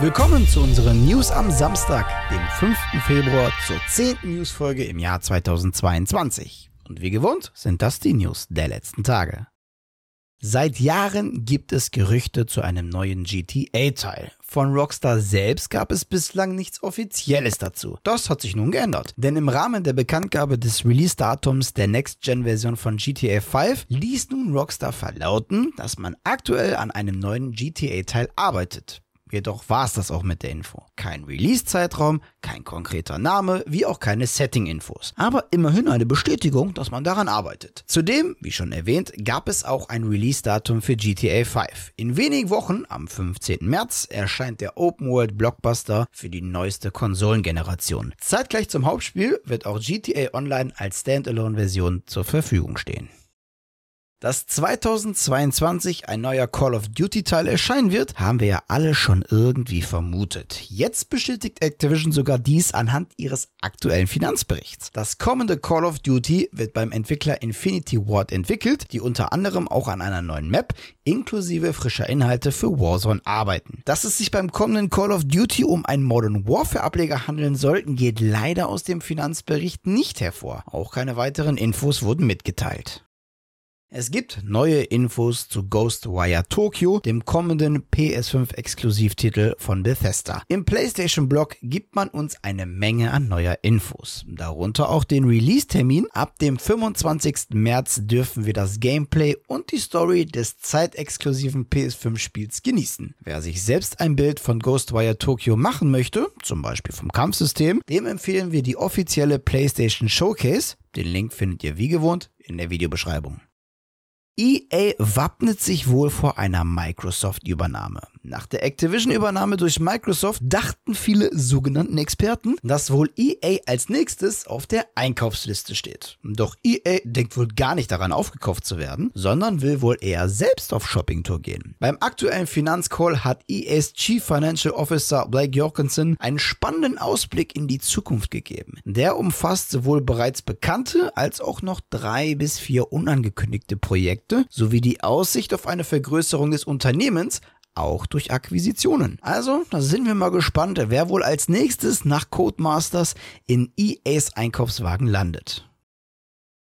Willkommen zu unseren News am Samstag, dem 5. Februar, zur 10. Newsfolge im Jahr 2022. Und wie gewohnt sind das die News der letzten Tage. Seit Jahren gibt es Gerüchte zu einem neuen GTA-Teil. Von Rockstar selbst gab es bislang nichts Offizielles dazu. Das hat sich nun geändert. Denn im Rahmen der Bekanntgabe des Release-Datums der Next-Gen-Version von GTA 5 ließ nun Rockstar verlauten, dass man aktuell an einem neuen GTA-Teil arbeitet. Jedoch war es das auch mit der Info. Kein Release-Zeitraum, kein konkreter Name, wie auch keine Setting-Infos. Aber immerhin eine Bestätigung, dass man daran arbeitet. Zudem, wie schon erwähnt, gab es auch ein Release-Datum für GTA 5. In wenigen Wochen, am 15. März, erscheint der Open-World-Blockbuster für die neueste Konsolengeneration. Zeitgleich zum Hauptspiel wird auch GTA Online als Standalone-Version zur Verfügung stehen. Dass 2022 ein neuer Call of Duty Teil erscheinen wird, haben wir ja alle schon irgendwie vermutet. Jetzt bestätigt Activision sogar dies anhand ihres aktuellen Finanzberichts. Das kommende Call of Duty wird beim Entwickler Infinity Ward entwickelt, die unter anderem auch an einer neuen Map inklusive frischer Inhalte für Warzone arbeiten. Dass es sich beim kommenden Call of Duty um einen Modern Warfare Ableger handeln soll, geht leider aus dem Finanzbericht nicht hervor. Auch keine weiteren Infos wurden mitgeteilt. Es gibt neue Infos zu Ghostwire Tokyo, dem kommenden PS5-Exklusivtitel von Bethesda. Im PlayStation-Blog gibt man uns eine Menge an neuer Infos, darunter auch den Release-Termin. Ab dem 25. März dürfen wir das Gameplay und die Story des zeitexklusiven PS5-Spiels genießen. Wer sich selbst ein Bild von Ghostwire Tokyo machen möchte, zum Beispiel vom Kampfsystem, dem empfehlen wir die offizielle PlayStation Showcase. Den Link findet ihr wie gewohnt in der Videobeschreibung. EA wappnet sich wohl vor einer Microsoft-Übernahme. Nach der Activision-Übernahme durch Microsoft dachten viele sogenannten Experten, dass wohl EA als nächstes auf der Einkaufsliste steht. Doch EA denkt wohl gar nicht daran aufgekauft zu werden, sondern will wohl eher selbst auf Shoppingtour gehen. Beim aktuellen Finanzcall hat EAs Chief Financial Officer Blake Jorgensen einen spannenden Ausblick in die Zukunft gegeben. Der umfasst sowohl bereits bekannte als auch noch drei bis vier unangekündigte Projekte sowie die Aussicht auf eine Vergrößerung des Unternehmens auch durch Akquisitionen. Also, da sind wir mal gespannt, wer wohl als nächstes nach Codemasters in EAs Einkaufswagen landet.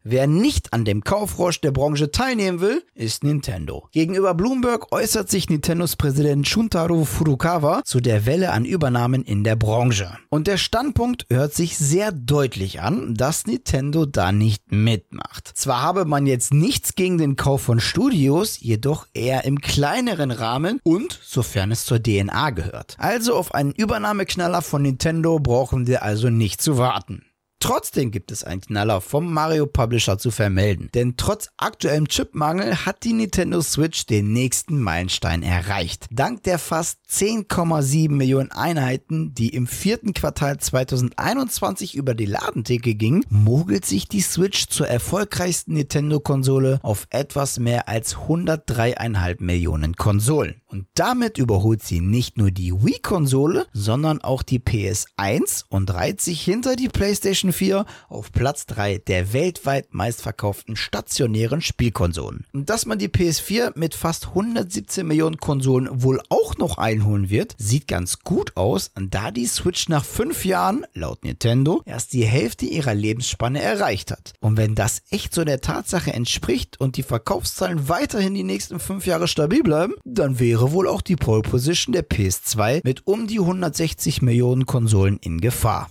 Wer nicht an dem Kaufrausch der Branche teilnehmen will, ist Nintendo. Gegenüber Bloomberg äußert sich Nintendos Präsident Shuntaro Furukawa zu der Welle an Übernahmen in der Branche. Und der Standpunkt hört sich sehr deutlich an, dass Nintendo da nicht mitmacht. Zwar habe man jetzt nichts gegen den Kauf von Studios, jedoch eher im kleineren Rahmen und sofern es zur DNA gehört. Also auf einen Übernahmeknaller von Nintendo brauchen wir also nicht zu warten. Trotzdem gibt es einen Knaller vom Mario Publisher zu vermelden, denn trotz aktuellem Chipmangel hat die Nintendo Switch den nächsten Meilenstein erreicht. Dank der fast 10,7 Millionen Einheiten, die im vierten Quartal 2021 über die Ladentheke gingen, mogelt sich die Switch zur erfolgreichsten Nintendo-Konsole auf etwas mehr als 103,5 Millionen Konsolen. Und damit überholt sie nicht nur die Wii-Konsole, sondern auch die PS1 und reiht sich hinter die PlayStation 4 auf Platz 3 der weltweit meistverkauften stationären Spielkonsolen. Und dass man die PS4 mit fast 117 Millionen Konsolen wohl auch noch einholen wird, sieht ganz gut aus, da die Switch nach 5 Jahren, laut Nintendo, erst die Hälfte ihrer Lebensspanne erreicht hat. Und wenn das echt so der Tatsache entspricht und die Verkaufszahlen weiterhin die nächsten 5 Jahre stabil bleiben, dann wäre wäre wohl auch die Pole Position der PS2 mit um die 160 Millionen Konsolen in Gefahr.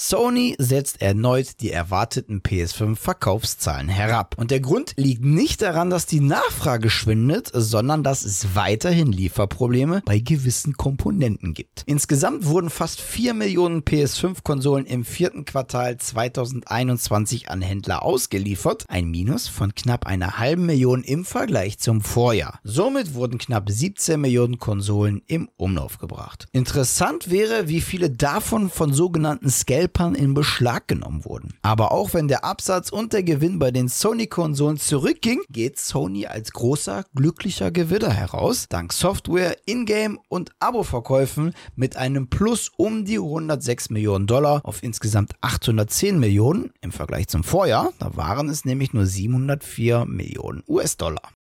Sony setzt erneut die erwarteten PS5-Verkaufszahlen herab. Und der Grund liegt nicht daran, dass die Nachfrage schwindet, sondern dass es weiterhin Lieferprobleme bei gewissen Komponenten gibt. Insgesamt wurden fast 4 Millionen PS5-Konsolen im vierten Quartal 2021 an Händler ausgeliefert, ein Minus von knapp einer halben Million im Vergleich zum Vorjahr. Somit wurden knapp 17 Millionen Konsolen im Umlauf gebracht. Interessant wäre, wie viele davon von sogenannten Scale Scalpern in Beschlag genommen wurden. Aber auch wenn der Absatz und der Gewinn bei den Sony-Konsolen zurückging, geht Sony als großer, glücklicher Gewinner heraus, dank Software, Ingame und Abo-Verkäufen mit einem Plus um die 106 Millionen Dollar auf insgesamt 810 Millionen im Vergleich zum Vorjahr. Da waren es nämlich nur 704 Millionen US-Dollar.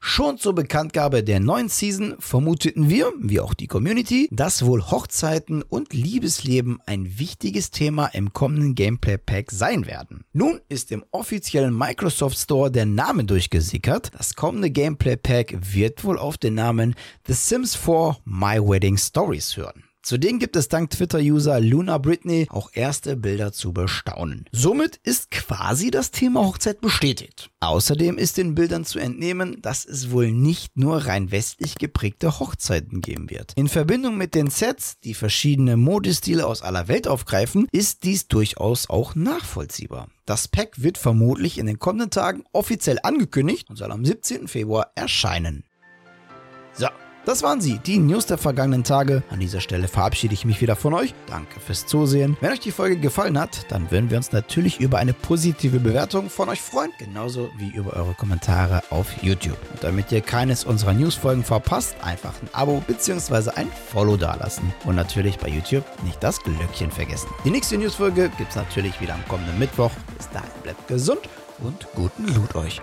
Schon zur Bekanntgabe der neuen Season vermuteten wir, wie auch die Community, dass wohl Hochzeiten und Liebesleben ein wichtiges Thema im kommenden Gameplay Pack sein werden. Nun ist im offiziellen Microsoft Store der Name durchgesickert. Das kommende Gameplay Pack wird wohl auf den Namen The Sims 4 My Wedding Stories hören. Zudem gibt es dank Twitter-User Luna Britney auch erste Bilder zu bestaunen. Somit ist quasi das Thema Hochzeit bestätigt. Außerdem ist den Bildern zu entnehmen, dass es wohl nicht nur rein westlich geprägte Hochzeiten geben wird. In Verbindung mit den Sets, die verschiedene Modestile aus aller Welt aufgreifen, ist dies durchaus auch nachvollziehbar. Das Pack wird vermutlich in den kommenden Tagen offiziell angekündigt und soll am 17. Februar erscheinen. So, das waren sie, die News der vergangenen Tage. An dieser Stelle verabschiede ich mich wieder von euch. Danke fürs Zusehen. Wenn euch die Folge gefallen hat, dann würden wir uns natürlich über eine positive Bewertung von euch freuen, genauso wie über eure Kommentare auf YouTube. Und damit ihr keines unserer Newsfolgen verpasst, einfach ein Abo bzw. ein Follow dalassen. Und natürlich bei YouTube nicht das Glöckchen vergessen. Die nächste Newsfolge gibt es natürlich wieder am kommenden Mittwoch. Bis dahin bleibt gesund und guten Loot euch.